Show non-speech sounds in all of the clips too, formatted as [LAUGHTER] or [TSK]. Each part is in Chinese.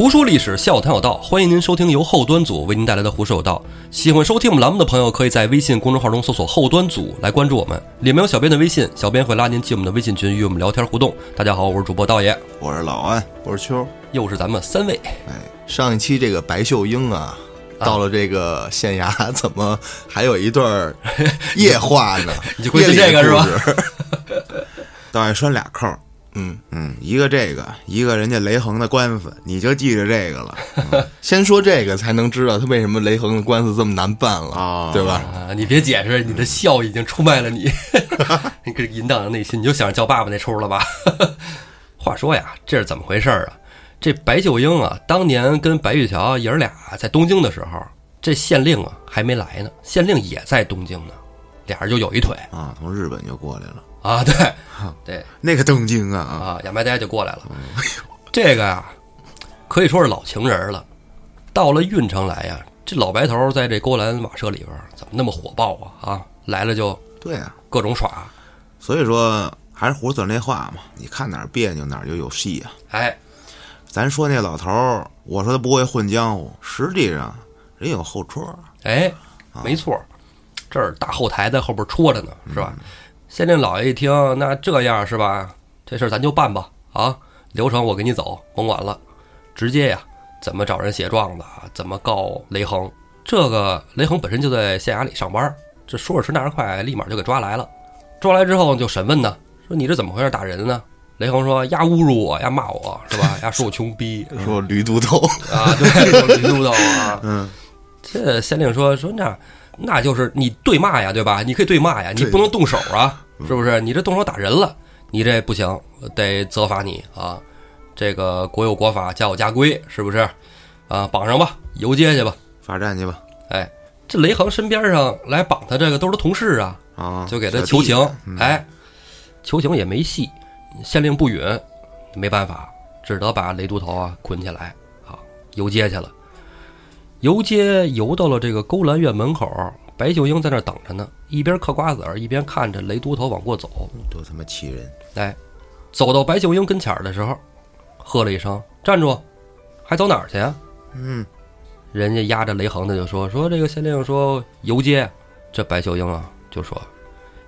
胡说历史，笑谈有道，欢迎您收听由后端组为您带来的《胡说有道》。喜欢收听我们栏目的朋友，可以在微信公众号中搜索“后端组”来关注我们，里面有小编的微信，小编会拉您进我们的微信群，与我们聊天互动。大家好，我是主播道爷，我是老安，我是秋。又是咱们三位。哎，上一期这个白秀英啊，到了这个县衙，怎么还有一段夜话呢？[LAUGHS] 你就关心这个是吧？道爷拴俩扣，嗯嗯，一个这个，一个人家雷横的官司，你就记着这个了。[LAUGHS] 先说这个，才能知道他为什么雷横的官司这么难办了，哦对吧？啊，你别解释，你的笑已经出卖了你，[LAUGHS] 你这淫荡的内心，你就想着叫爸爸那出了吧？[LAUGHS] 话说呀，这是怎么回事儿啊？这白秀英啊，当年跟白玉桥爷儿俩在东京的时候，这县令啊还没来呢，县令也在东京呢，俩人就有一腿啊，从日本就过来了，啊，对，对那个东京啊啊，啊，亚麻呆就过来了。这个呀，可以说是老情人了。到了运城来呀，这老白头在这勾栏瓦舍里边怎么那么火爆啊？啊，来了就对啊，各种耍，所以说还是胡子那话嘛，你看哪儿别扭哪儿就有戏啊。哎，咱说那老头儿，我说他不会混江湖，实际上人有后戳儿。哎，没错儿，这儿大后台在后边戳着呢，是吧？县令老爷一听，那这样是吧？这事儿咱就办吧，啊，流程我给你走，甭管了，直接呀，怎么找人写状子，怎么告雷横。这个雷横本身就在县衙里上班，这说着迟那时快，立马就给抓来了。抓来之后就审问呢，说你这怎么回事打人呢？雷横说：“呀侮辱我，呀骂我是吧？[LAUGHS] 呀说我穷逼，说驴犊头，啊，对，说驴犊头啊。嗯，这县令说说那那就是你对骂呀，对吧？你可以对骂呀，你不能动手啊，是不是？你这动手打人了，你这不行，得责罚你啊。这个国有国法，家有家规，是不是？啊，绑上吧，游街去吧。罚站去吧，哎，这雷横身边上来绑他这个都是他同事啊，啊，就给他求情嗯，哎，求情也没戏，县令不允，没办法，只得把雷都头啊捆起来，啊，游街去了。游街游到了这个勾栏院门口，白秀英在那儿等着呢，一边嗑瓜子儿，一边看着雷都头往过走。多他妈气人！哎，走到白秀英跟前儿的时候，喝了一声：“站住！还走哪儿去呀、嗯，人家压着雷横的就说说这个县令说游街，这白秀英啊就说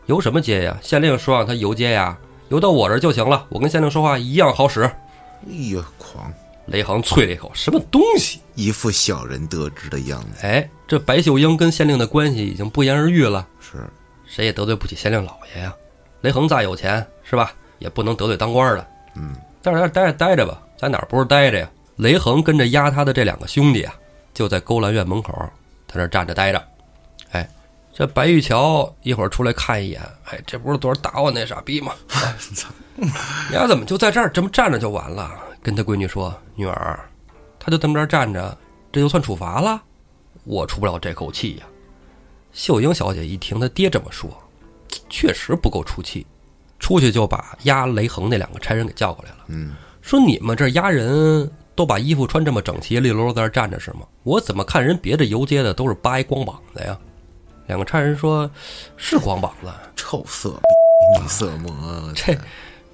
游什么街呀？县令说让他游街呀，游到我这儿就行了，我跟县令说话一样好使。哎呀，狂，雷横啐了一口，什么东西？一副小人得志的样子。哎，这白秀英跟县令的关系已经不言而喻了，是，谁也得罪不起县令老爷呀。雷横再有钱是吧，也不能得罪当官的。嗯，在那儿待着待着吧，在哪儿不是待着呀？雷横跟着押他的这两个兄弟啊，就在勾栏院门口，在那儿站着待着。哎，这白玉桥一会儿出来看一眼，哎，这不是昨儿打我那傻逼吗？哎 [LAUGHS] 你俩怎么就在这儿这么站着就完了？跟他闺女说，女儿，他就这么这儿站着，这就算处罚了？我出不了这口气呀。秀英小姐一听她爹这么说，确实不够出气，出去就把押雷横那两个差人给叫过来了。嗯，说你们这押人都把衣服穿这么整齐利落在这儿站着是吗？我怎么看人别的游街的都是扒一光膀子呀？两个差人说：“是光膀子。臭色逼，[LAUGHS] 女色魔，这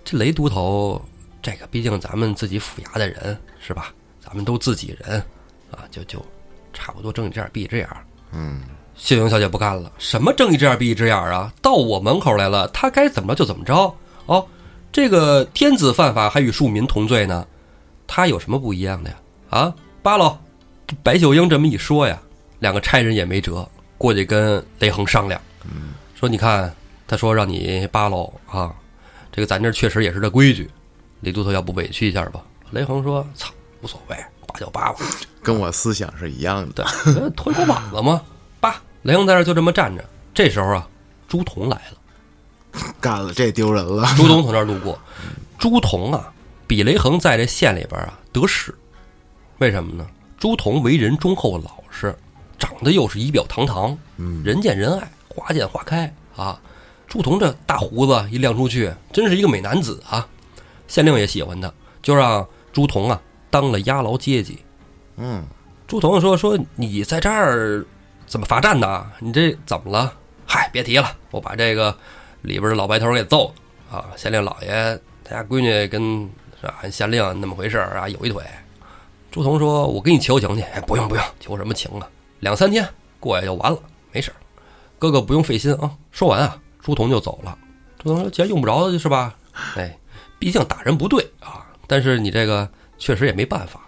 这雷都头，这个毕竟咱们自己府衙的人是吧？咱们都自己人啊，就就差不多睁一只眼闭一只眼。嗯，秀英小姐不干了，什么睁一只眼闭一只眼啊？到我门口来了，他该怎么着就怎么着哦。这个天子犯法还与庶民同罪呢，他有什么不一样的呀？啊，扒喽！白秀英这么一说呀，两个差人也没辙，过去跟雷恒商量，说你看，他说让你扒喽啊，这个咱这儿确实也是这规矩，李都头要不委屈一下吧？雷横说：“操，无所谓，扒就扒吧。”跟我思想是一样的。呃脱光膀子吗？八，雷横在这儿就这么站着。这时候啊，朱仝来了。[LAUGHS] 干了，这丢人了。朱仝从这儿路过，朱仝啊，比雷横在这县里边啊得势。为什么呢？朱仝为人忠厚老实，长得又是仪表堂堂，嗯，人见人爱，花见花开啊。朱仝这大胡子一亮出去，真是一个美男子啊！县令也喜欢他，就让朱仝啊当了押牢阶级。嗯，朱仝说：“说你在这儿怎么罚站呢？你这怎么了？嗨，别提了，我把这个里边的老白头给揍了啊！县令老爷他家闺女跟是吧？县令那么回事儿啊，有一腿。朱仝说：“我给你求情去。”哎，不用不用，求什么情啊？两三天过去就完了，没事儿。哥哥不用费心啊。说完啊，朱仝就走了。朱仝说：“既然用不着是吧？哎，毕竟打人不对啊。但是你这个确实也没办法。”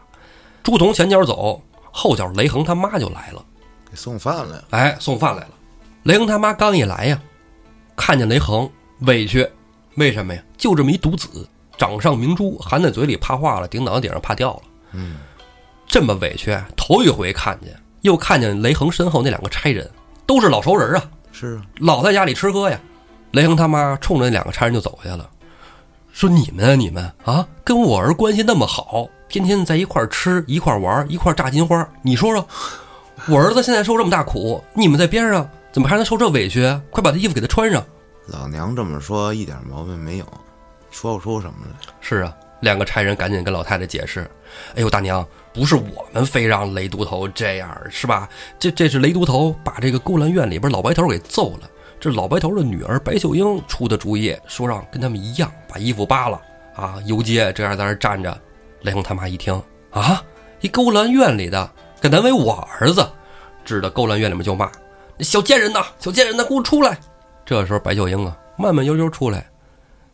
朱仝前脚走，后脚雷横他妈就来了。给送饭来了，哎，送饭来了。雷横他妈刚一来呀，看见雷横委屈，为什么呀？就这么一独子，掌上明珠含在嘴里怕化了，顶脑袋顶上怕掉了。嗯，这么委屈，头一回看见，又看见雷横身后那两个差人，都是老熟人啊，是啊，老在家里吃喝呀。雷横他妈冲着那两个差人就走下了，说：“你们啊，你们啊，跟我儿关系那么好，天天在一块儿吃，一块儿玩，一块儿炸金花。你说说，我儿子现在受这么大苦，你们在边上怎么还能受这委屈？快把他衣服给他穿上。”老娘这么说一点毛病没有，说不出什么来。是啊，两个差人赶紧跟老太太解释：“哎呦，大娘，不是我们非让雷都头这样，是吧？这这是雷都头把这个勾栏院里边老白头给揍了。这老白头的女儿白秀英出的主意，说让跟他们一样把衣服扒了啊，游街这样在那站着。雷横他妈一听啊，一勾栏院里的敢难为我儿子，指着勾栏院里面就骂：小贱人呐，小贱人呐，给我出来！这时候白秀英啊，慢慢悠悠出来。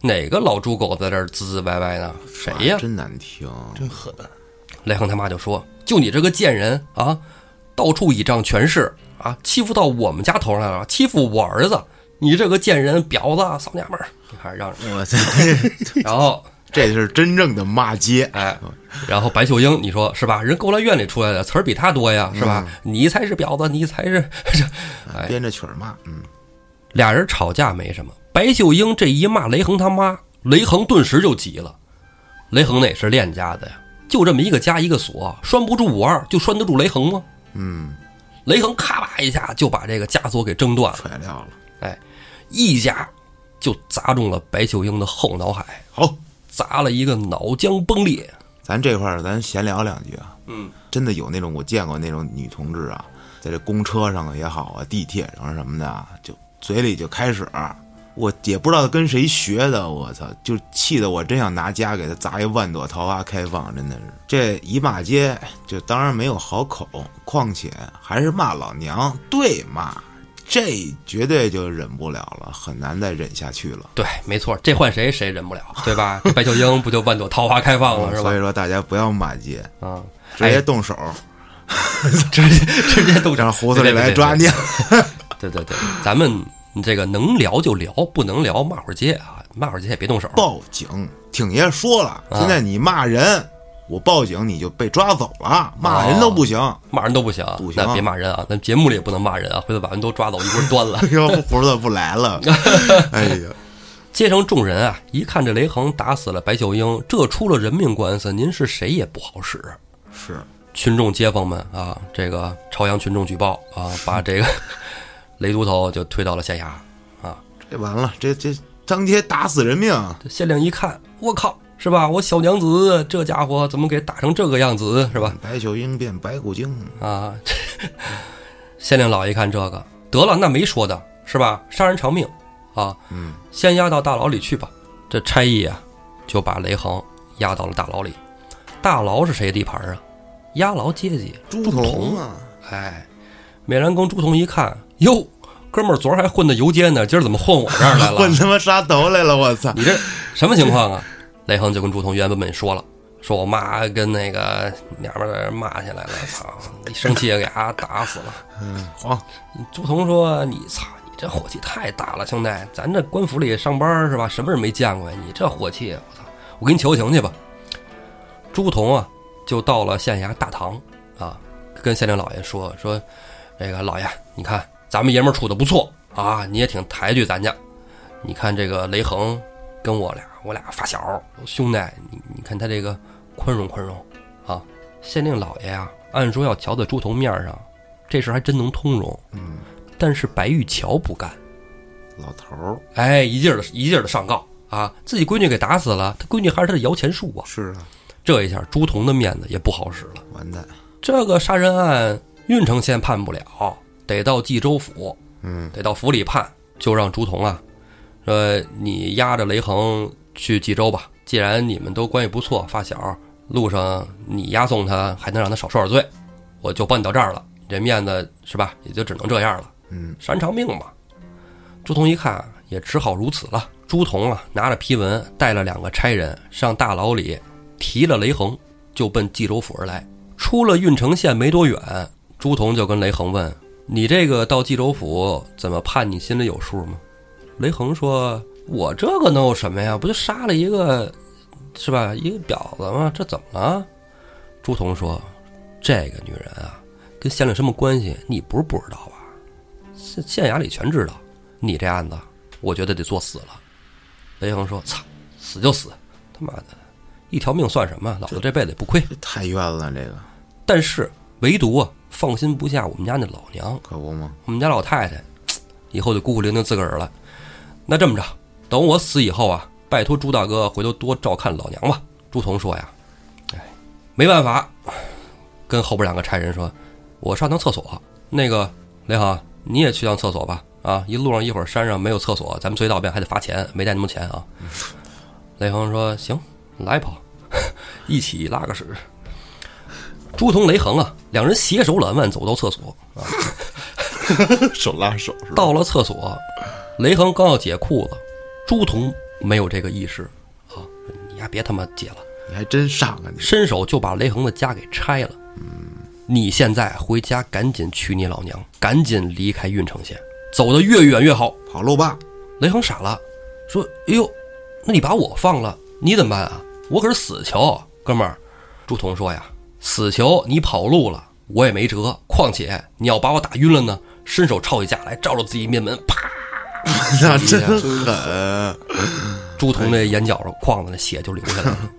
哪个老猪狗在这儿滋滋歪歪呢？谁呀？真难听，真狠！雷横他妈就说：“就你这个贱人啊，到处倚仗权势啊，欺负到我们家头上来了，欺负我儿子！你这个贱人，婊子，扫娘们儿！你看让，我操，[LAUGHS] 然后这是真正的骂街。哎，然后白秀英，你说是吧？人勾栏院里出来的词儿比他多呀，是吧？你才是婊子，你才是，[LAUGHS] 哎，编着曲儿骂，嗯，俩人吵架没什么，白秀英这一骂雷恒他妈，雷恒顿时就急了。雷恒那也是练家子呀，就这么一个家一个锁，拴不住五二，就拴得住雷恒吗？嗯，雷横咔吧一下就把这个枷锁给挣断了，踹掉了。哎，一夹就砸中了白秀英的后脑海，好，砸了一个脑浆崩裂。咱这块儿咱闲聊两句啊。嗯，真的有那种我见过那种女同志啊，在这公车上也好啊，地铁上什么的啊，就嘴里就开始，我也不知道跟谁学的，我操，就气得我真想拿家给他砸一万朵桃花开放，真的是这一骂街，就当然没有好口，况且还是骂老娘，对骂，这绝对就忍不了了，很难再忍下去了。对，没错，这换谁谁忍不了，对吧？[LAUGHS] 这白秀英不就万朵桃花开放了，是吧所以？说大家不要骂街，啊，[LAUGHS] 直接动手，直接直接动让胡子里来抓你。对对对，咱们这个能聊就聊，不能聊骂会儿街啊，骂会儿街也别动手。报警，挺爷说了，啊现在你骂人，我报警你就被抓走了，骂人都不行。骂人都不行，不行那别骂人啊！咱节目里也不能骂人啊，回头把人都抓走一锅端了。要不胡子不来了，[LAUGHS] 哎呀，[LAUGHS] 街上众人啊，一看这雷横打死了白秀英，这出了人命官司，您是谁也不好使。是群众街坊们啊，这个朝阳群众举报啊，把这个雷都头就推到了县衙啊。这完了，这这张街打死人命，这县令一看，我靠，是吧？我小娘子这家伙怎么给打成这个样子，是吧？白秀英变白骨精，啊，[LAUGHS] 县令老爷一看这个，得了，那没说的是吧？杀人偿命啊，嗯，先押到大牢里去吧。这差役啊，就把雷横押到了大牢里。大牢是谁地盘啊？押牢阶级朱仝仝啊，哎，美髯公朱仝一看，哟，哥们儿昨儿还混的游街呢，今儿怎么混我这儿来了？[LAUGHS] 混他妈杀头来了，我操！你这什么情况啊？[LAUGHS] 雷横就跟朱仝原原本本说了，说我妈跟那个娘们儿骂起来了，操！一生气给伢打死了。嗯，黄，朱仝说：“你操，你这火气太大了，兄弟，咱这官府里上班是吧？什么人没见过呀？你这火气，我操！我给你求情去吧。”朱仝啊，就到了县衙大堂啊，跟县令老爷说说：“这个老爷，你看咱们爷们儿处的不错啊，你也挺抬举咱家。你看这个雷横跟我俩，我俩发小兄弟，你你看他这个宽容宽容啊。”县令老爷啊，按说要瞧在朱仝面上，这事儿还真能通融。嗯，但是白玉桥不干，老头儿哎，一劲儿的一劲儿的上告啊，自己闺女给打死了，他闺女还是他的摇钱树啊。是啊，这一下朱仝的面子也不好使了。完蛋，这个杀人案郓城县判不了，得到冀州府，嗯，得到府里判，就让朱仝啊，说你押着雷横去冀州吧。既然你们都关系不错，发小，路上你押送他，还能让他少受点罪，我就帮你到这儿了，这面子是吧？也就只能这样了。嗯，删偿命嘛。朱仝一看，也只好如此了。朱仝啊，拿着批文，带了两个差人上大牢里提了雷横，就奔冀州府而来。出了郓城县没多远，朱仝就跟雷横问：“你这个到冀州府怎么判？你心里有数吗？”雷横说：“我这个能有什么呀？不就杀了一个，是吧？一个婊子吗？这怎么了？”朱仝说：“这个女人啊，跟县令什么关系？你不是不知道吧？县县衙里全知道。你这案子，我觉得得做死了。”雷横说：“操，死就死，他妈的，一条命算什么？老子这辈子也不亏。太冤了，这个但是唯独啊，放心不下我们家那老娘，可不吗？我们家老太太，[TSK] 以后就孤苦伶仃自个儿了。那这么着，等我死以后啊，拜托朱大哥回头多照看老娘吧。”朱仝说呀：“哎，没办法，跟后边两个差人说，我上趟厕所。那个雷航，你也去趟厕所吧。啊，一路上一会儿山上没有厕所，咱们随道便还得罚钱，没带那么多钱啊。[LAUGHS] ”雷锋说：“行，来吧，[LAUGHS] 一起拉个屎。”朱仝、雷横啊，两人携手揽腕走到厕所啊。手拉手是吧？到了厕所，雷横刚要解裤子，朱仝没有这个意识啊，你呀别他妈解了，你还真上啊你！伸手就把雷横的家给拆了。嗯你现在回家赶紧娶你老娘，赶紧离开郓城县，走得越远越好。跑路吧，雷横傻了，说：“哎呦，那你把我放了，你怎么办啊？我可是死囚，哥们儿。”朱仝说呀：“死囚你跑路了，我也没辙。况且你要把我打晕了呢，伸手抄起架来，照着自己面门，啪！[LAUGHS] 那真狠！朱仝那眼角上眶子那血就流下来了，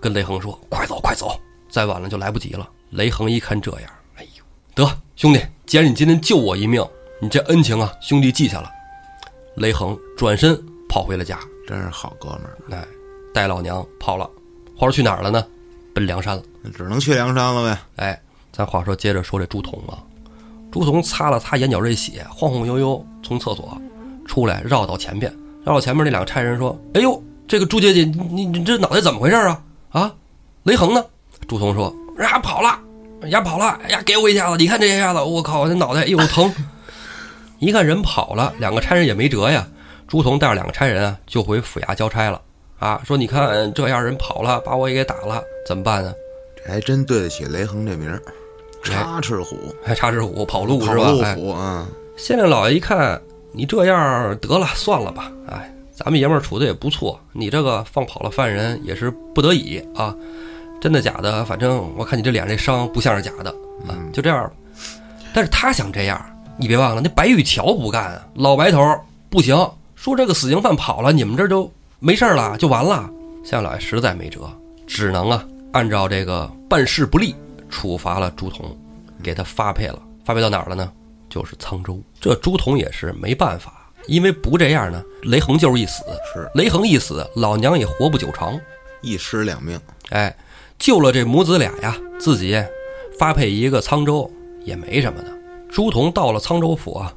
跟雷横说：“快走，快走，再晚了就来不及了。”雷横一看这样，哎呦，得兄弟，既然你今天救我一命，你这恩情啊，兄弟记下了。雷横转身跑回了家，真是好哥们儿，哎，带老娘跑了。话说去哪儿了呢？奔梁山了。只能去梁山了呗。哎，咱话说接着说这朱仝啊，朱仝擦了擦眼角这血，晃晃悠悠从厕所出来，绕到前边，绕到前面那两个差人说：“哎呦，这个朱姐姐，你你这脑袋怎么回事啊？啊，雷横呢？”朱仝说：“呀，跑了，呀跑了，哎呀给我一下子，你看这一下子，我靠，我这脑袋哎呦疼。”一看人跑了，两个差人也没辙呀。朱仝带着两个差人啊，就回府衙交差了。啊，说你看这样人跑了，把我也给打了，怎么办呢？这还真对得起雷横这名儿，插翅虎，还插翅虎跑路是吧？哎，路虎啊！县令老爷一看你这样，得了，算了吧。哎，咱们爷们儿处的也不错，你这个放跑了犯人也是不得已啊。真的假的？反正我看你这脸这伤不像是假的啊，就这样吧。但是他想这样，你别忘了，那白玉桥不干啊，老白头儿不行，说这个死刑犯跑了，你们这儿就没事儿了，就完了。县令老爷实在没辙，只能啊按照这个办事不力，处罚了朱仝，给他发配了。发配到哪儿了呢？就是沧州。这朱仝也是没办法，因为不这样呢，雷横就是一死。是雷横一死，老娘也活不久长。一尸两命，哎，救了这母子俩呀，自己发配一个沧州也没什么的。朱仝到了沧州府啊，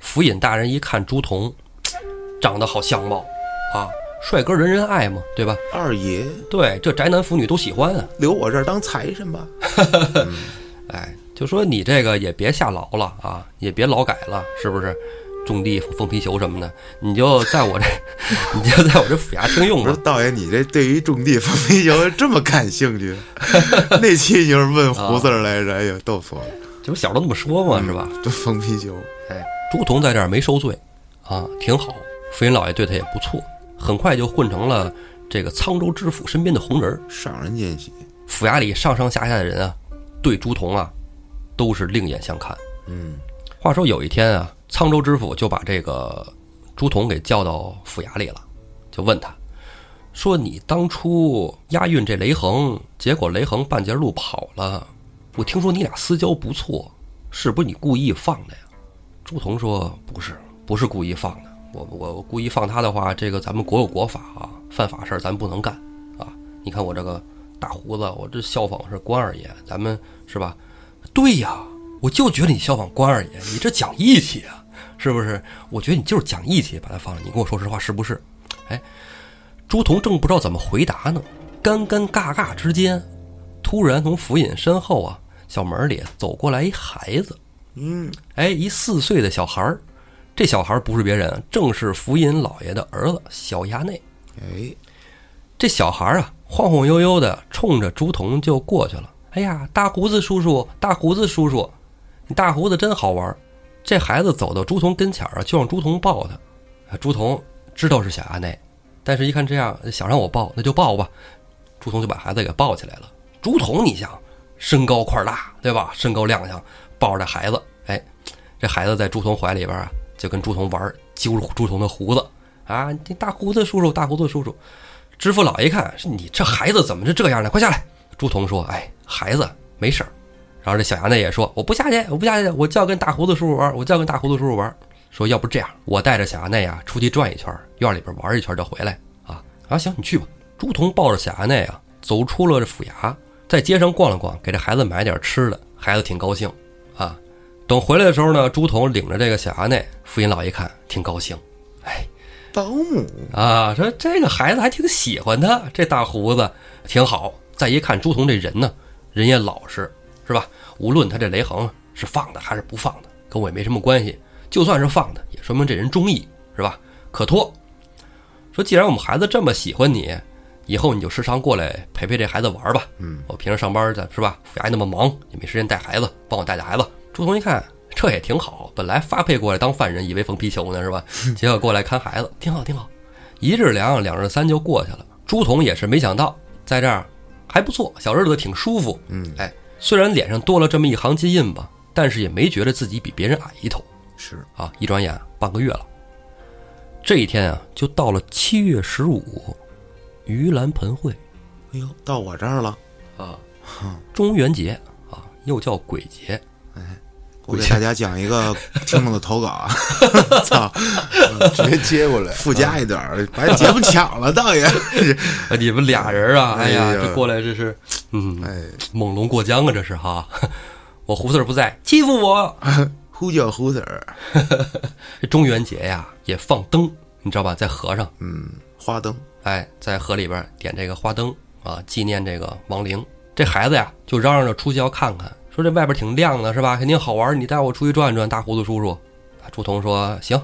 府尹大人一看朱仝，长得好相貌啊，帅哥人人爱嘛，对吧？二爷对，这宅男腐女都喜欢啊。留我这儿当财神吧。[LAUGHS] 哎，就说你这个也别下牢了啊，也别劳改了，是不是？种地疯皮球什么的，你就在我这，[LAUGHS] 你就在我这府衙听用吧。我说道爷，你这对于种地放皮球这么感兴趣？[LAUGHS] 那期就是问胡子儿来着，哎呀，逗死我了！这不小时候那么说嘛，是吧？这放皮球，哎，朱仝在这儿没受罪，啊，挺好。福云老爷对他也不错，很快就混成了这个沧州知府身边的红人儿。上人见喜。府衙里上上下下的人啊，对朱仝啊，都是另眼相看。嗯，话说有一天啊，沧州知府就把这个朱仝给叫到府衙里了，就问他，说：“你当初押运这雷横，结果雷横半截路跑了，我听说你俩私交不错，是不是你故意放的呀？”朱仝说：“不是，不是故意放的。我我我故意放他的话，这个咱们国有国法啊，犯法事儿咱不能干啊。你看我这个大胡子，我这效仿是关二爷，咱们是吧？对呀，我就觉得你效仿关二爷，你这讲义气啊，是不是？我觉得你就是讲义气，把他放了。你跟我说实话，是不是？哎，朱仝正不知道怎么回答呢，尴尴尬尬之间，突然从府尹身后啊小门里走过来一孩子，嗯，哎，一四岁的小孩儿。这小孩不是别人，正是福尹老爷的儿子小衙内。哎，这小孩啊，晃晃悠悠的冲着朱仝就过去了。哎呀，大胡子叔叔，大胡子叔叔，你大胡子真好玩儿。这孩子走到朱仝跟前儿啊，就让朱仝抱他。啊朱仝知道是小衙内，但是一看这样想让我抱，那就抱吧。朱仝就把孩子给抱起来了。朱仝，你想，身高块儿大，对吧？身高亮相，抱着这孩子，哎，这孩子在朱仝怀里边啊，就跟朱仝玩儿，揪朱仝的胡子啊，这大胡子叔叔，大胡子叔叔。知府老爷一看，是你这孩子怎么是这样呢？快下来！朱仝说：“哎，孩子没事儿。”然后这小衙内也说：“我不下去，我不下去，我就要跟大胡子叔叔玩，我就要跟大胡子叔叔玩。”说：“要不这样，我带着小衙内啊出去转一圈，院里边玩一圈就回来啊。”啊，行，你去吧。朱仝抱着小衙内啊，走出了这府衙，在街上逛了逛，给这孩子买点吃的，孩子挺高兴啊。等回来的时候呢，朱仝领着这个小衙内，府尹老一看挺高兴，哎，保姆，啊，说这个孩子还挺喜欢他，这大胡子挺好。再一看朱仝这人呢，人也老实，是吧？无论他这雷横是放的还是不放的，跟我也没什么关系。就算是放的，也说明这人中意，是吧？可托。说既然我们孩子这么喜欢你，以后你就时常过来陪陪这孩子玩吧。嗯，我平时上班的是吧？府衙那么忙，也没时间带孩子，帮我带带孩子。朱仝一看，这也挺好。本来发配过来当犯人，以为缝皮球呢，是吧？[LAUGHS] 结果过来看孩子，挺好，挺好。一日两，两日三就过去了。朱仝也是没想到，在这儿还不错，小日子挺舒服。嗯，哎，虽然脸上多了这么一行金印吧，但是也没觉得自己比别人矮一头是，啊。一转眼半个月了，这一天啊，就到了七月十五，盂兰盆会哎呦，到我这儿了，啊，中元节啊，又叫鬼节。我给大家讲一个 [LAUGHS] 听众的投稿啊，[LAUGHS] 操，直接接过来。附加一点儿，把节目抢了，倒也，[LAUGHS] 啊，你们俩人啊，哎呀，哎呀这过来这是，嗯，哎，猛龙过江啊，这是哈。我胡四儿不在，欺负我。呼叫胡子儿，这中元节呀，也放灯，你知道吧？在河上，嗯，花灯，哎，在河里边点这个花灯啊，纪念这个亡灵。这孩子呀，就嚷嚷着出去要看看，说这外边挺亮的，是吧？肯定好玩，你带我出去转转。大胡子叔叔，啊朱仝说行，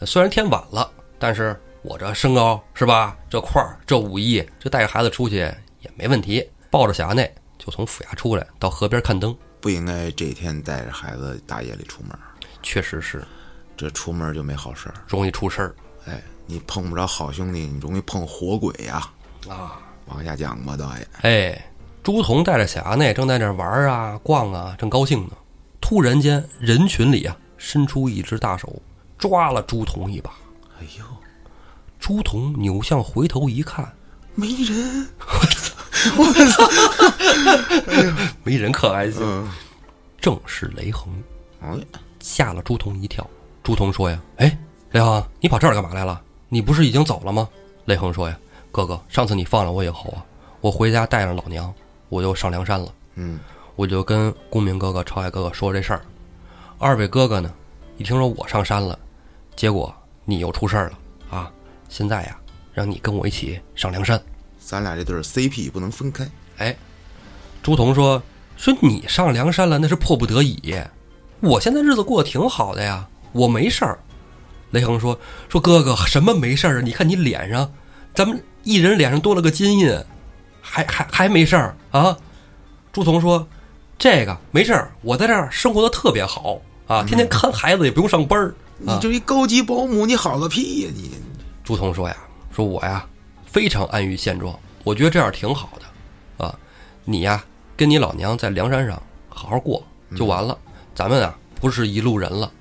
虽然天晚了，但是我这身高是吧？这块儿这武艺，这带着孩子出去也没问题。抱着小衙内就从府衙出来，到河边看灯。不应该这天带着孩子大夜里出门，确实是这出门就没好事儿。容易出事儿哎，你碰不着好兄弟，你容易碰活鬼呀、啊。往下讲吧，导演。哎，朱仝带着小衙内正在那儿玩啊、逛啊，正高兴呢。突然间，人群里啊，伸出一只大手，抓了朱仝一把。哎呦，朱仝扭向回头一看，没人，我操！我操没人可还行，嗯，正是雷横，哎，吓了朱仝一跳。朱仝说呀：“哎，雷横，你跑这儿干嘛来了？你不是已经走了吗？”雷横说呀：“哥哥，上次你放了我以后啊，我回家带上老娘，我就上梁山了。嗯，我就跟公明哥哥、朝海哥哥说这事儿。二位哥哥呢，一听说我上山了，结果你又出事儿了啊！现在呀，让你跟我一起上梁山。咱俩这对儿 CP 不能分开。哎，朱仝说说你上梁山了，那是迫不得已。我现在日子过得挺好的呀，我没事儿。雷横说说哥哥什么没事儿啊？你看你脸上，咱们一人脸上多了个金印，还还还没事儿啊？朱仝说这个没事儿，我在这儿生活的特别好啊，天天看孩子也不用上班儿。你就一高级保姆，你好个屁呀、你！朱仝说呀，说我呀非常安于现状，我觉得这样挺好的，啊，你呀跟你老娘在梁山上好好过就完了，咱们啊不是一路人了，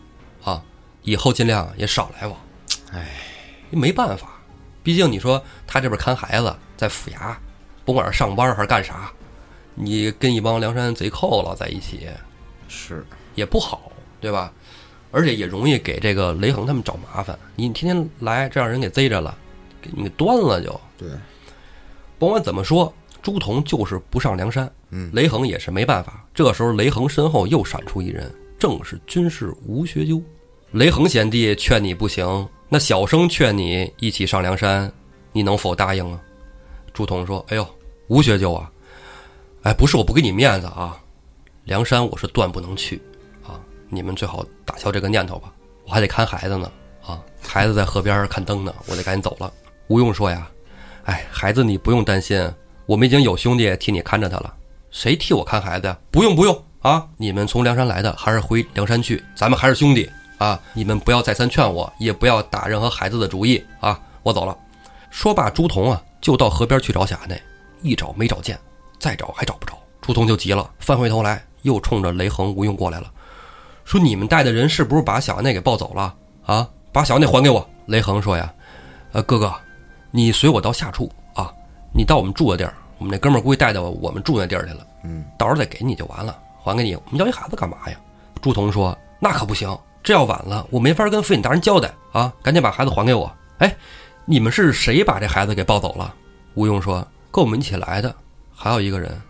啊，以后尽量也少来往。哎，没办法，毕竟你说他这边看孩子，在府衙，甭管是上班还是干啥，你跟一帮梁山贼寇老在一起是，也不好，对吧？而且也容易给这个雷横他们找麻烦。你天天来，这让人给贼着了，给你给端了就。对，甭管怎么说，朱仝就是不上梁山，嗯雷横也是没办法。这时候，雷横身后又闪出一人，正是军师吴学究。雷横贤弟劝你不行，那小生劝你一起上梁山，你能否答应啊？朱仝说：“哎呦，吴学究啊，哎，不是我不给你面子啊，梁山我是断不能去啊，你们最好打消这个念头吧，我还得看孩子呢啊，孩子在河边看灯呢，我得赶紧走了。吴用说呀，哎，孩子你不用担心，我们已经有兄弟替你看着他了，谁替我看孩子呀？不用不用啊，你们从梁山来的，还是回梁山去，咱们还是兄弟啊，你们不要再三劝我，也不要打任何孩子的主意啊，我走了。说罢，朱仝啊就到河边去找小衙内，一找没找见，再找还找不着。朱仝就急了，翻回头来又冲着雷横、吴用过来了，说：“你们带的人是不是把小衙内给抱走了啊？把小衙内还给我！”雷横说：“呀，呃，哥哥，你随我到下处啊，你到我们住的地儿，我们那哥们儿估计带到我们住那地儿去了，嗯，到时候再给你就完了，还给你。我们要一孩子干嘛呀？”朱仝说：“那可不行，这要晚了，我没法跟府尹大人交代啊！赶紧把孩子还给我。”哎。你们是谁把这孩子给抱走了？吴用说：“跟我们一起来的，还有一个人，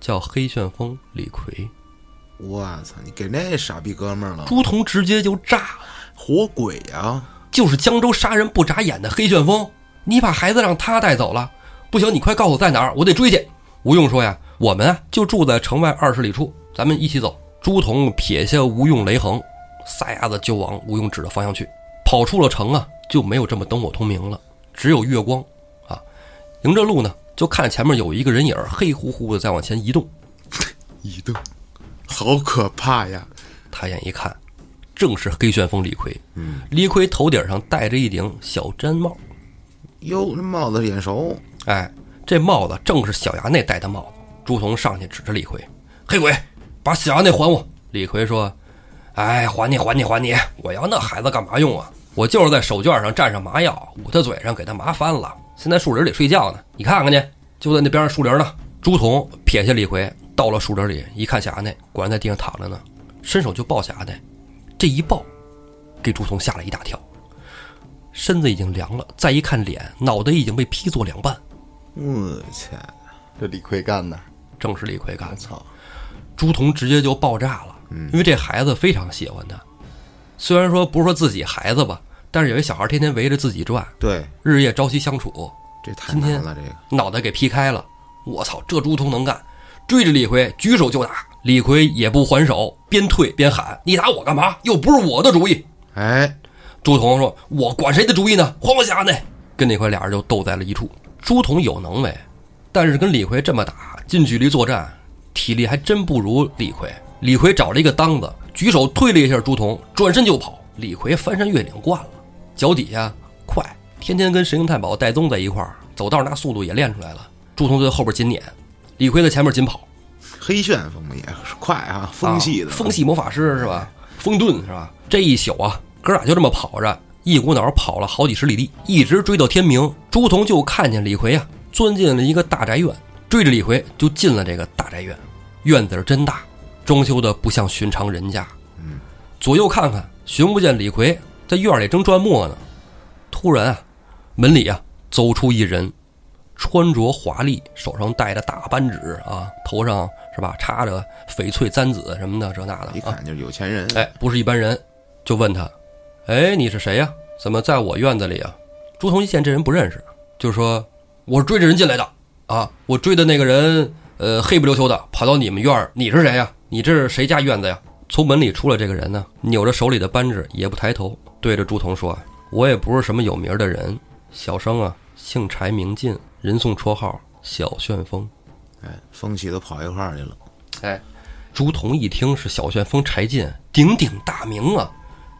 叫黑旋风李逵。”我操！你给那傻逼哥们儿了，朱仝直接就炸了，活鬼啊！就是江州杀人不眨眼的黑旋风，你把孩子让他带走了，不行，你快告诉我在哪儿，我得追去。吴用说：“呀，我们啊就住在城外二十里处，咱们一起走。”朱仝撇下吴用、雷横，撒丫子就往吴用指的方向去，跑出了城啊。就没有这么灯火通明了，只有月光，啊，迎着路呢，就看前面有一个人影黑乎乎的在往前移动，移动，好可怕呀！抬眼一看，正是黑旋风李逵。嗯，李逵头顶上戴着一顶小毡帽，哟，这帽子眼熟。哎，这帽子正是小衙内戴的帽子。朱仝上去指着李逵：“黑鬼，把小衙内还我！”李逵说：“哎，还你，还你，还你！我要那孩子干嘛用啊？”我就是在手绢上蘸上麻药，捂他嘴上，给他麻翻了。现在树林里睡觉呢，你看看去，就在那边树林呢。朱仝撇下李逵，到了树林里，一看小衙内果然在地上躺着呢，伸手就抱小衙内。这一抱，给朱仝吓了一大跳，身子已经凉了。再一看脸，脑袋已经被劈作两半。我去！这李逵干的，正是李逵干的。操！朱仝直接就爆炸了，因为这孩子非常喜欢他。虽然说不是说自己孩子吧，但是有一小孩天天围着自己转，对，日夜朝夕相处。这太难了，这个脑袋给劈开了。我操，这朱仝能干，追着李逵举手就打，李逵也不还手，边退边喊：“你打我干嘛？又不是我的主意。”哎，朱仝说：“我管谁的主意呢？还我下呢！”跟李逵俩人就斗在了一处。朱仝有能为，但是跟李逵这么打，近距离作战，体力还真不如李逵。李逵找了一个当子。举手推了一下朱仝，转身就跑。李逵翻山越岭惯了，脚底下快，天天跟神行太保戴宗在一块儿，走道那速度也练出来了。朱仝在后边紧撵，李逵在前面紧跑。黑旋风也是快啊，风系的，风系魔法师是吧？风遁是吧？这一宿啊，哥俩就这么跑着，一股脑跑了好几十里地，一直追到天明。朱仝就看见李逵啊，钻进了一个大宅院，追着李逵就进了这个大宅院。院子是真大。装修的不像寻常人家，嗯，左右看看，寻不见李逵在院里正转磨呢。突然啊，门里啊走出一人，穿着华丽，手上戴着大扳指啊，头上是吧插着翡翠簪子什么的，这那的，一看就是有钱人。哎，不是一般人，就问他：“哎，你是谁呀？怎么在我院子里啊？”朱仝一见这人不认识，就说：“我是追着人进来的啊，我追的那个人，呃，黑不溜秋的跑到你们院儿，你是谁呀？”你这是谁家院子呀？从门里出来这个人呢，扭着手里的扳指，也不抬头，对着朱仝说：“我也不是什么有名的人，小生啊，姓柴名进，人送绰号小旋风。”哎，风起都跑一块儿去了。哎，朱仝一听是小旋风柴进，鼎鼎大名啊，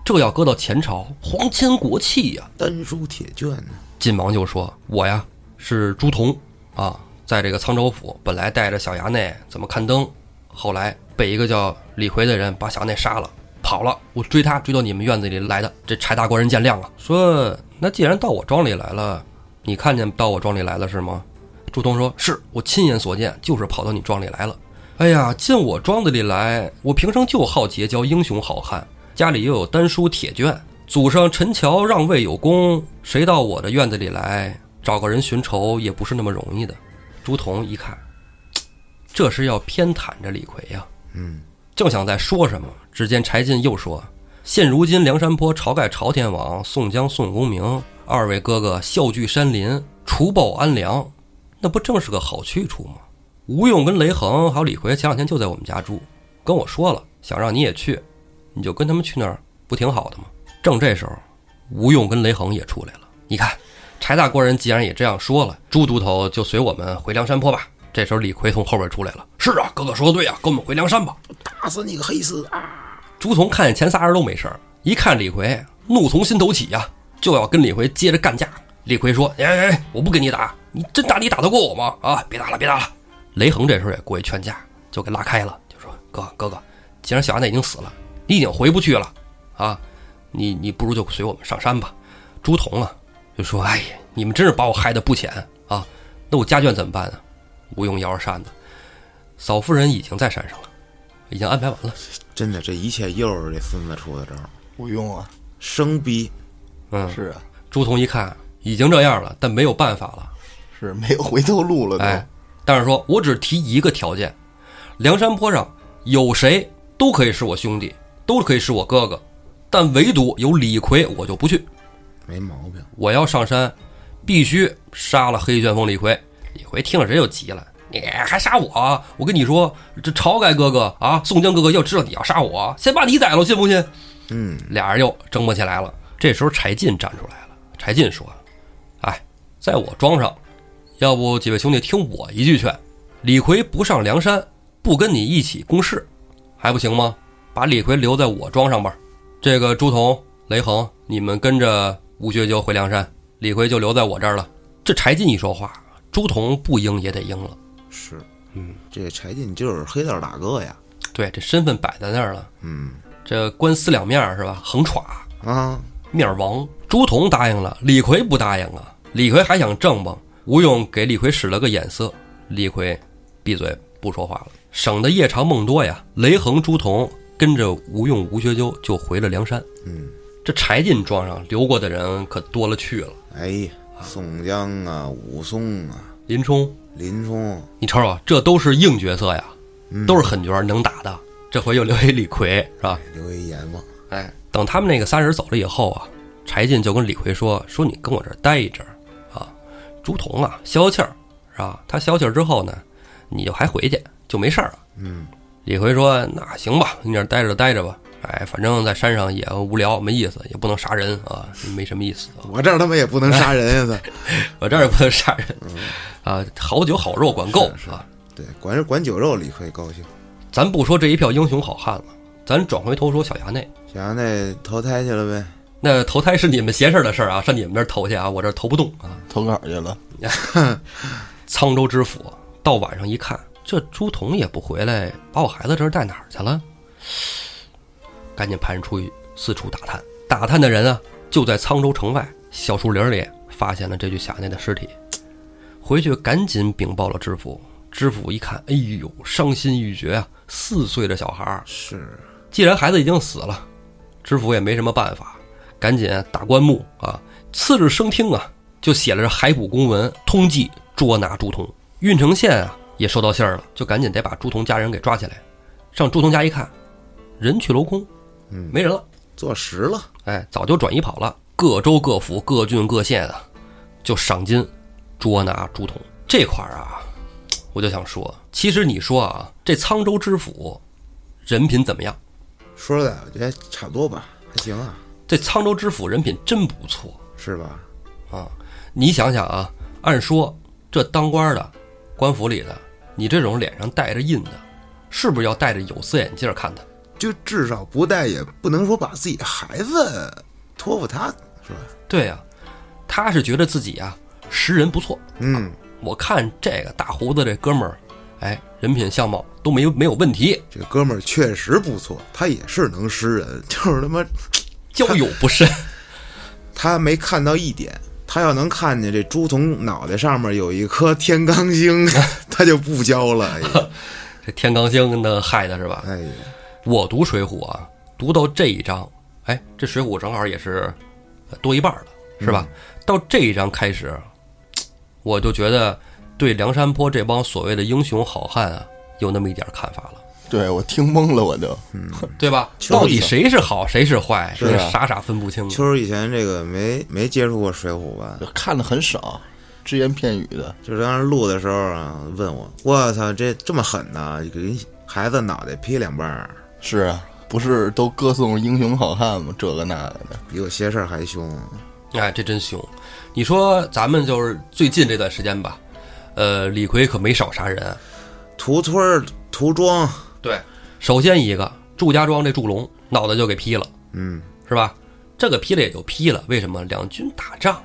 这要搁到前朝，皇亲国戚呀，丹书铁卷呢。晋王就说：“我呀，是朱仝啊，在这个沧州府，本来带着小衙内怎么看灯，后来。”被一个叫李逵的人把小内杀了，跑了。我追他，追到你们院子里来的。这柴大官人见谅了，说：“那既然到我庄里来了，你看见到我庄里来了是吗？”朱仝说：“是我亲眼所见，就是跑到你庄里来了。哎呀，进我庄子里来，我平生就好结交英雄好汉，家里又有丹书铁卷，祖上陈桥让位有功，谁到我的院子里来找个人寻仇也不是那么容易的。”朱仝一看，[TSK] 这是要偏袒着李逵呀。嗯，正想再说什么，只见柴进又说：“现如今梁山坡晁盖朝天王、宋江宋公明二位哥哥笑聚山林，除暴安良，那不正是个好去处吗？吴用跟雷横还有李逵前两天就在我们家住，跟我说了，想让你也去，你就跟他们去那儿，不挺好的吗？正这时候，吴用跟雷横也出来了。你看，柴大官人既然也这样说了，朱都头就随我们回梁山坡吧。这时候李逵从后边出来了：“是啊，哥哥说的对啊，跟我们回梁山吧。”打死你个黑厮啊！朱仝看见前仨人都没事儿，一看李逵，怒从心头起呀、就要跟李逵接着干架。李逵说：“哎哎，我不跟你打，你真打你打得过我吗？啊，别打了，别打了。”雷横这时候也过去劝架，就给拉开了，就说：“哥哥哥，既然小衙内已经死了，你已经回不去了，啊，你你不如就随我们上山吧。”朱仝啊，就说：“哎呀，你们真是把我害得不浅啊！那我家眷怎么办啊？”吴用摇着扇子，嫂夫人已经在山上了，已经安排完了。真的，这一切又是这孙子出的招儿，不用啊，生逼。嗯，是啊，朱仝一看已经这样了，但没有办法了，是没有回头路了都。哎，但是说我只提一个条件，梁山坡上有谁都可以是我兄弟，都可以是我哥哥，但唯独有李逵我就不去，没毛病，我要上山，必须杀了黑旋风李逵。李逵听了人就急了，你还杀我？我跟你说，这晁盖哥哥啊，宋江哥哥要知道你要杀我，先把你宰了，信不信？嗯，俩人又争不起来了。这时候柴进站出来了，柴进说：“哎，在我庄上，要不几位兄弟听我一句劝，李逵不上梁山，不跟你一起共事，还不行吗？把李逵留在我庄上吧。这个朱仝、雷横，你们跟着吴学究回梁山，李逵就留在我这儿了。”这柴进一说话，朱仝不应也得应了。是，嗯，这柴进就是黑道大哥呀。对，这身份摆在那儿了，嗯这官司两面儿是吧？横歘。啊，面儿王朱仝答应了，李逵不答应啊。李逵还想正吧，吴用给李逵使了个眼色，李逵闭嘴不说话了，省得夜长梦多呀。雷横、朱仝跟着吴用、吴学究就回了梁山。嗯，这柴进庄上留过的人可多了去了，哎呀，宋江啊，武松啊，林冲，林冲，你瞅瞅，这都是硬角色呀，嗯都是狠角儿，能打的。这回又留一李逵，是吧？留一阎王。哎，等他们那个仨人走了以后啊，柴进就跟李逵说：“说你跟我这儿待一阵儿啊，朱仝啊消消气儿，是吧？他消气儿之后呢，你就还回去，就没事儿了。”嗯，李逵说：“那行吧，你这儿待着待着吧。哎，反正在山上也无聊，没意思，也不能杀人啊，没什么意思。我这儿他妈也不能杀人呀！[LAUGHS] 我这儿也不能杀人啊，好酒好肉管够啊。对，管管酒肉，李逵高兴。咱不说这一票英雄好汉了，咱转回头说小衙内。小衙内投胎去了呗。那投胎是你们闲事儿的事儿啊，上你们那儿投去啊，我这儿投不动啊。投哪儿去了，[LAUGHS] 沧州知府到晚上一看，这朱仝也不回来，把我孩子这儿带哪儿去了？赶紧派人出去四处打探。打探的人啊，就在沧州城外小树林里发现了这具辖内的尸体，回去赶紧禀报了知府。知府一看，哎呦，伤心欲绝啊！四岁的小孩儿，是，既然孩子已经死了，知府也没什么办法，赶紧打棺木啊。次日升听啊，就写了这海捕公文，通缉捉拿朱仝。郓城县啊也收到信儿了，就赶紧得把朱仝家人给抓起来。上朱仝家一看，人去楼空，嗯没人了，坐实了。哎，早就转移跑了。各州各府各郡各县啊，就赏金捉拿朱仝这块儿啊，我就想说，其实你说啊，这沧州知府人品怎么样？说实在，我觉得差不多吧，还行啊，这沧州知府人品真不错是吧？啊！你想想啊，按说这当官的、官府里的，你这种脸上带着印的，是不是要戴着有色眼镜看他？就至少不带，也不能说把自己孩子托付他，是吧？对呀、他是觉得自己啊识人不错。嗯，我看这个大胡子这哥们儿，哎，人品相貌都没有没有问题，这哥们儿确实不错，他也是能识人，就是他妈 [TSK] 交友不慎。他没看到一点，他要能看见这朱仝脑袋上面有一颗天罡星，[LAUGHS] 他就不交了。哎，[LAUGHS] 这天罡星跟他害的是吧？哎呀，我读《水浒》啊，读到这一章，哎，这《水浒》正好也是呃多一半了，是吧？到这一章开始，[TSK] 我就觉得对梁山泊这帮所谓的英雄好汉啊，有那么一点看法了，对我听懵了，我都。[LAUGHS] 对吧？到底谁是好，谁是坏，是啊傻傻分不清。秋儿以前这个没没接触过《水浒》吧？看的很少，只言片语的，就是当时录的时候啊，问我，我操，这这么狠呐，给人孩子脑袋劈两半儿，是啊，不是都歌颂英雄好汉吗？这个那个的，比我邪事儿还凶。哎，这真凶！你说咱们就是最近这段时间吧，呃，李逵可没少杀人。屠村儿屠庄，对，首先一个祝家庄这祝龙脑袋就给劈了，嗯，是吧？这个劈了也就劈了，为什么？两军打仗，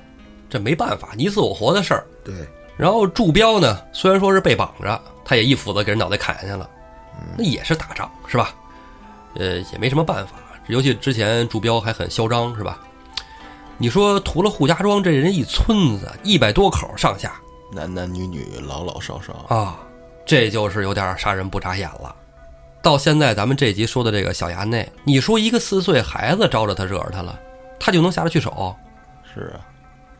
这没办法，你死我活的事儿。对，然后祝彪呢，虽然说是被绑着，他也一斧子给人脑袋砍下去了，那也是打仗，是吧？呃，也没什么办法，尤其之前祝彪还很嚣张，是吧？你说屠了扈家庄这人一村子一百多口上下男男女女，老老少少，啊，这就是有点杀人不眨眼了。到现在咱们这集说的这个小衙内，你说一个四岁孩子招着他惹着他了，他就能下得去手？是啊，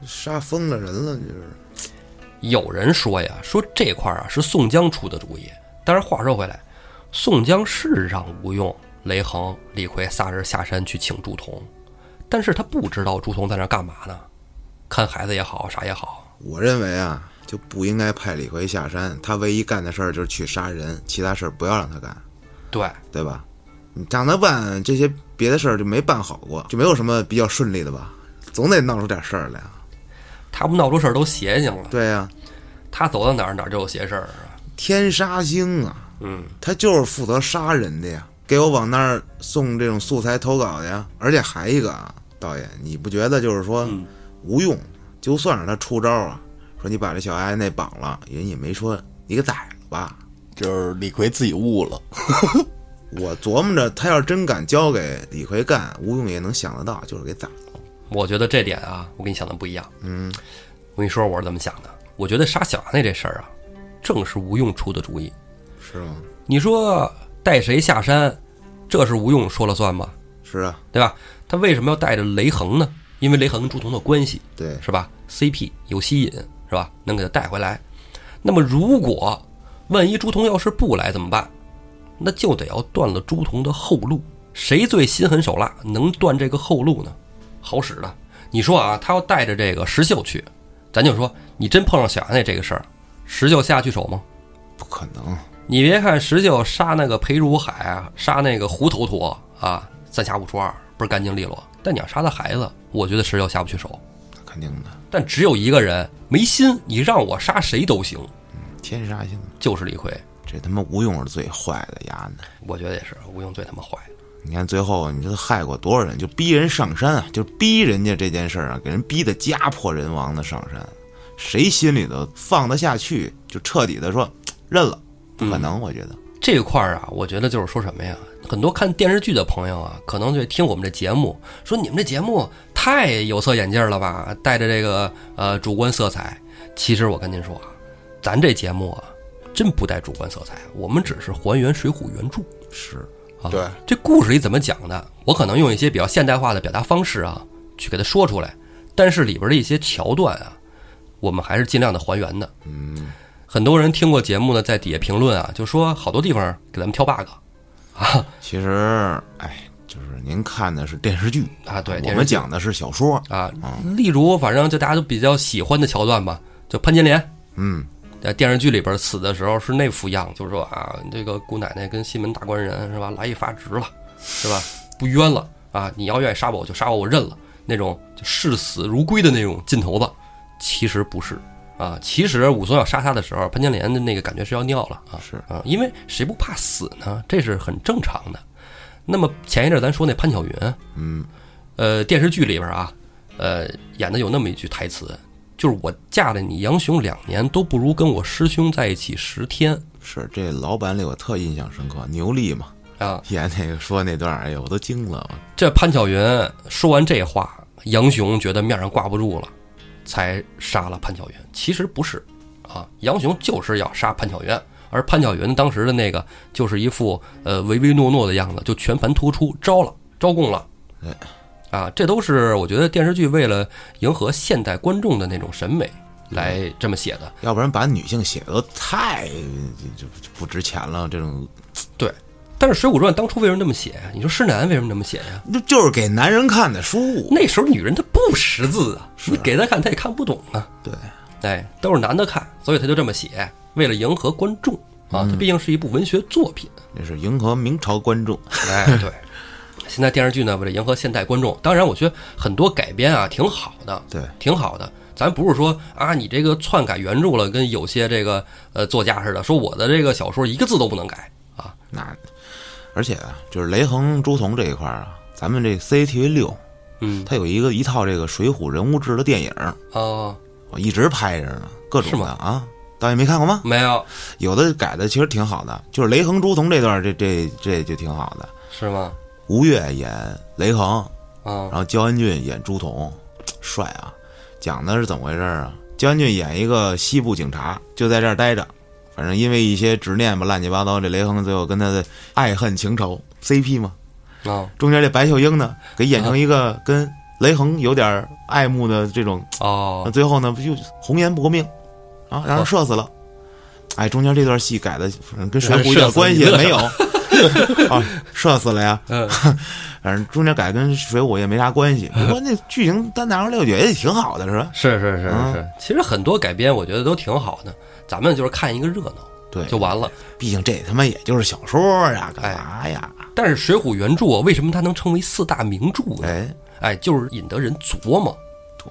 杀疯了人了，就是。有人说呀，说这块儿啊是宋江出的主意。但是话说回来，宋江是让吴用、雷横、李逵仨人下山去请朱仝，但是他不知道朱仝在那干嘛呢，看孩子也好，啥也好。我认为啊，就不应该派李逵下山，他唯一干的事儿就是去杀人，其他事儿不要让他干，对，对吧？你让他办这些别的事儿就没办好过，就没有什么比较顺利的吧？总得闹出点事儿来啊。他不闹出事儿都邪性了，对呀、他走到哪儿哪儿就有邪事儿啊。天杀星啊，嗯，他就是负责杀人的呀，给我往那儿送这种素材投稿的呀。而且还一个啊，导演，你不觉得就是说嗯吴用，就算是他出招啊，说你把这小艾那绑了，人也没说你给宰了吧？就是李逵自己悟了，[LAUGHS] 我琢磨着，他要是真敢交给李逵干，吴用也能想得到，就是给宰了。我觉得这点啊，我跟你想的不一样。嗯，我跟你说我是怎么想的。我觉得杀小衙内这事儿啊，正是吴用出的主意。是吗？你说带谁下山，这是吴用说了算吗？是啊，对吧？他为什么要带着雷横呢？因为雷横跟朱仝的关系对，是吧？CP 有吸引是吧？能给他带回来。那么如果万一朱仝要是不来怎么办？那就得要断了朱仝的后路。谁最心狠手辣，能断这个后路呢？好使的。你说啊，他要带着这个石秀去，咱就说你真碰上小衙内这个事儿，石秀下得去手吗？不可能。你别看石秀杀那个裴如海啊，杀那个胡头陀啊，三下五除二，不是干净利落。但你要杀他孩子，我觉得石秀下不去手。肯定的，但只有一个人没心，你让我杀谁都行，嗯天杀星，就是李逵。这他妈吴用是最坏的丫的。我觉得也是，吴用最他妈坏。你看最后，你这害过多少人？就逼人上山啊，就逼人家这件事儿啊，给人逼得家破人亡的上山，谁心里头放得下去？就彻底的说 [TSK] 认了，不可能，我觉得。这块儿啊，我觉得就是说什么呀？很多看电视剧的朋友啊，可能就听我们这节目，说你们这节目太有色眼镜了吧，带着这个呃主观色彩。其实我跟您说啊，咱这节目啊，真不带主观色彩，我们只是还原《水浒》原著是，啊。对，这故事里怎么讲的，我可能用一些比较现代化的表达方式啊，去给它说出来，但是里边的一些桥段啊，我们还是尽量的还原的。嗯，很多人听过节目呢，在底下评论啊，就说好多地方给咱们挑 bug 啊其实，哎，就是您看的是电视剧，啊，对，我们讲的是小说。啊，例如反正就大家都比较喜欢的桥段吧，就潘金莲嗯，在电视剧里边死的时候是那副样，就是说啊，这个姑奶奶跟西门大官人是吧，来一发直了，是吧？不冤了啊！你要愿意杀我，我就杀我，我认了。那种就视死如归的那种劲头子，其实不是啊。其实武松要杀他的时候，潘金莲的那个感觉是要尿了啊，是啊，因为谁不怕死呢？这是很正常的。那么前一阵咱说那潘巧云，嗯，呃，电视剧里边啊，呃，演的有那么一句台词，就是我嫁了你杨雄两年，都不如跟我师兄在一起十天是这老版里我特印象深刻，牛莉嘛，啊。演那个说那段，哎呀，我都惊了。这潘巧云说完这话，杨雄觉得面上挂不住了，才杀了潘巧云。其实不是啊，杨雄就是要杀潘巧云，而潘巧云当时的那个就是一副呃唯唯诺诺的样子，就全盘托出，招了，招供了哎。啊，这都是我觉得电视剧为了迎合现代观众的那种审美来这么写的。要不然把女性写的太就就不值钱了，这种对，但是《水浒传》当初为什么那么写呀？你说施耐庵为什么那么写呀？就就是给男人看的书。那时候女人她不识字啊，你给她看她也看不懂啊。对，哎，都是男的看，所以他就这么写，为了迎合观众啊，它毕竟是一部文学作品。那是迎合明朝观众。哎，对。现在电视剧呢，为了迎合现代观众，当然我觉得很多改编啊挺好的，对，挺好的。咱不是说啊，你这个篡改原著了，跟有些这个呃作家似的，说我的这个小说一个字都不能改啊。那而且啊就是雷横、朱仝这一块儿啊，咱们这 CCTV 六，嗯，它有一个一套这个《水浒》人物志的电影，哦，我一直拍着呢，各种的啊。导演没看过吗？没有，有的改的其实挺好的，就是雷横、朱仝这段，这这这就挺好的。是吗？吴越演雷横，啊然后焦恩俊演朱仝，帅啊！讲的是怎么回事啊？焦恩俊演一个西部警察，就在这儿待着，反正因为一些执念吧，乱七八糟，这雷横最后跟他的爱恨情仇 CP 嘛。啊中间这白秀英呢，给演成一个跟雷恒有点爱慕的这种，哦那最后呢，不就红颜薄命啊，让人射死了。哎，中间这段戏改的，反正跟水浒一点关系也没有 [LAUGHS] 啊，射死了呀。嗯，[LAUGHS] 反正中间改跟水浒也没啥关系，不过那剧情单拿出来，我觉得也挺好的，是吧？是是是嗯是，其实很多改编我觉得都挺好的，咱们就是看一个热闹对，就完了。毕竟这他妈也就是小说呀，干嘛呀？但是《水浒》原著啊，为什么它能成为四大名著呢？哎，哎，就是引得人琢磨，对，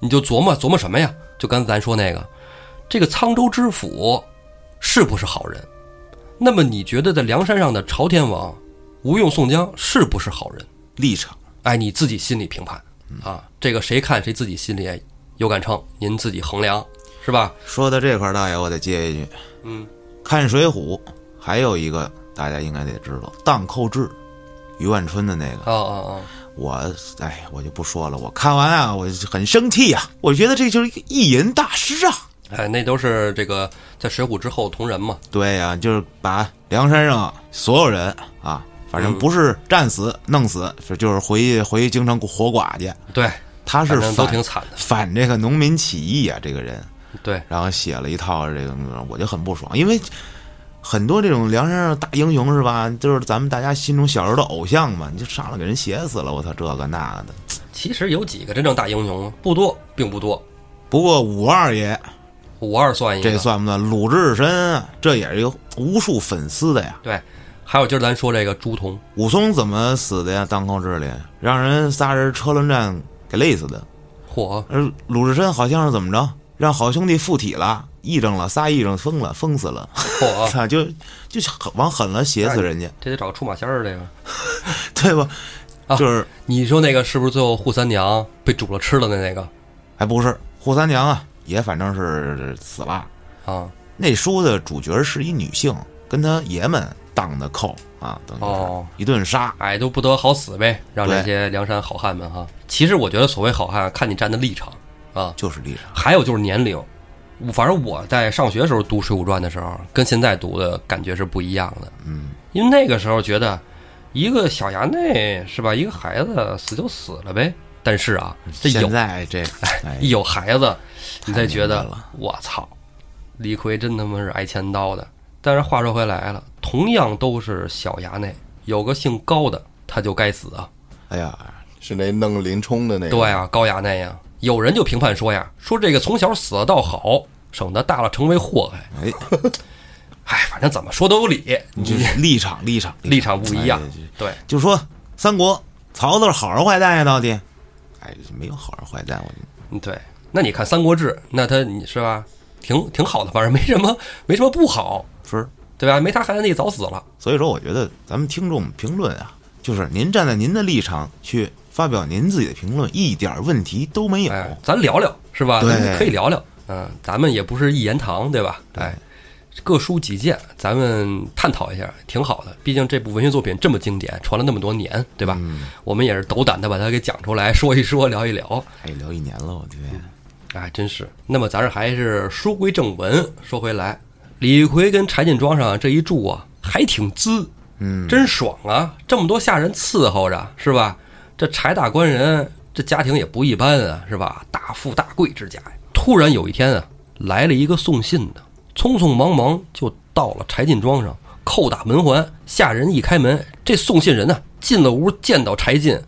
你就琢磨琢磨什么呀？就刚才咱说那个，这个沧州知府是不是好人？那么你觉得在梁山上的朝天王吴用、宋江是不是好人？立场哎，你自己心里评判啊，这个谁看谁自己心里有杆秤，您自己衡量，是吧？说到这块儿，大爷我得接一句，嗯，看《水浒》还有一个大家应该得知道，荡寇志，于万春的那个，哦哦哦我哎，我就不说了。我看完啊，我很生气呀、我觉得这就是一个意淫大师啊。哦，哎，那都是这个在《水浒》之后同人嘛，对呀、就是把梁山上所有人啊，反正不是战死、弄死，就是回回京城活寡去。对，他是反都挺惨的，反这个农民起义啊，这个人，对，然后写了一套这个，我就很不爽，因为很多这种梁山上大英雄是吧，就是咱们大家心中小时候的偶像嘛，你就上来给人写死了，我操，这个那个的。其实有几个真正大英雄不多，并不多。不过武二爷五二算一个，这算不算？鲁智深啊，这也是有无数粉丝的呀。对。还有今儿咱说这个朱仝，武松怎么死的呀？当寇志里让人仨人车轮战给累死的。嚯，而鲁智深好像是怎么着，让好兄弟附体了，癔症了，仨癔症疯了，疯死了。嚯，[LAUGHS] 操，就就往狠了写死人家，这得找个出马仙儿，这个。对吧？啊就是你说那个是不是最后扈三娘被煮了吃了的那个还不是扈三娘啊，也反正是死了。啊？那书的主角是一女性，跟她爷们当的寇啊，等于哦是一顿杀。哎，都不得好死呗，让这些梁山好汉们哈。其实我觉得所谓好汉，看你站的立场啊，就是立场，还有就是年龄。反正我在上学时候读《水浒传》的时候，跟现在读的感觉是不一样的。嗯，因为那个时候觉得，一个小衙内是吧，一个孩子死就死了呗。但是啊，这有现在这哎一有孩子，你才觉得我操，李逵真他妈是挨千刀的。但是话说回来了，同样都是小衙内，有个姓高的，他就该死啊。哎呀，是那弄林冲的那个。对啊，高衙内呀，有人就评判说呀，说这个从小死了倒好，省得大了成为祸害。哎，哎，反正怎么说都有理，你就是立场立场 [LAUGHS] 立场不一样对，就说三国曹操是好人坏蛋呀，到底？哎，没有好人坏蛋，我嗯对。那你看《三国志》，那他你是吧，挺挺好的，反正没什么没什么不好，是。对吧？没他，汉安帝早死了。所以说，我觉得咱们听众评论啊，就是您站在您的立场去发表您自己的评论，一点问题都没有。哎，咱聊聊是吧？对可以聊聊。嗯，咱们也不是一言堂，对吧？哎，各抒己见，咱们探讨一下，挺好的。毕竟这部文学作品这么经典，传了那么多年，对吧？嗯我们也是斗胆的把它给讲出来，说一说，聊一聊。哎，聊一年了，我觉得。哎，真是。那么咱这还是书归正文，说回来，李逵跟柴进庄上这一住啊，还挺滋，嗯，真爽啊！这么多下人伺候着，是吧？这柴大官人，这家庭也不一般啊，是吧？大富大贵之家呀。突然有一天啊，来了一个送信的，匆匆忙忙就到了柴进庄上，叩打门环，下人一开门，这送信人呢进了屋，见到柴进，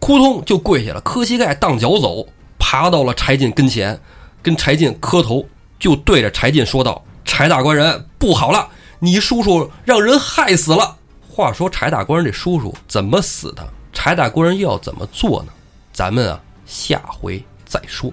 扑通就跪下了，磕膝盖，当脚走，爬到了柴进跟前，跟柴进磕头，就对着柴进说道：“柴大官人，不好了，你叔叔让人害死了。”话说柴大官人这叔叔怎么死的？柴大官人又要怎么做呢？咱们啊下回再说。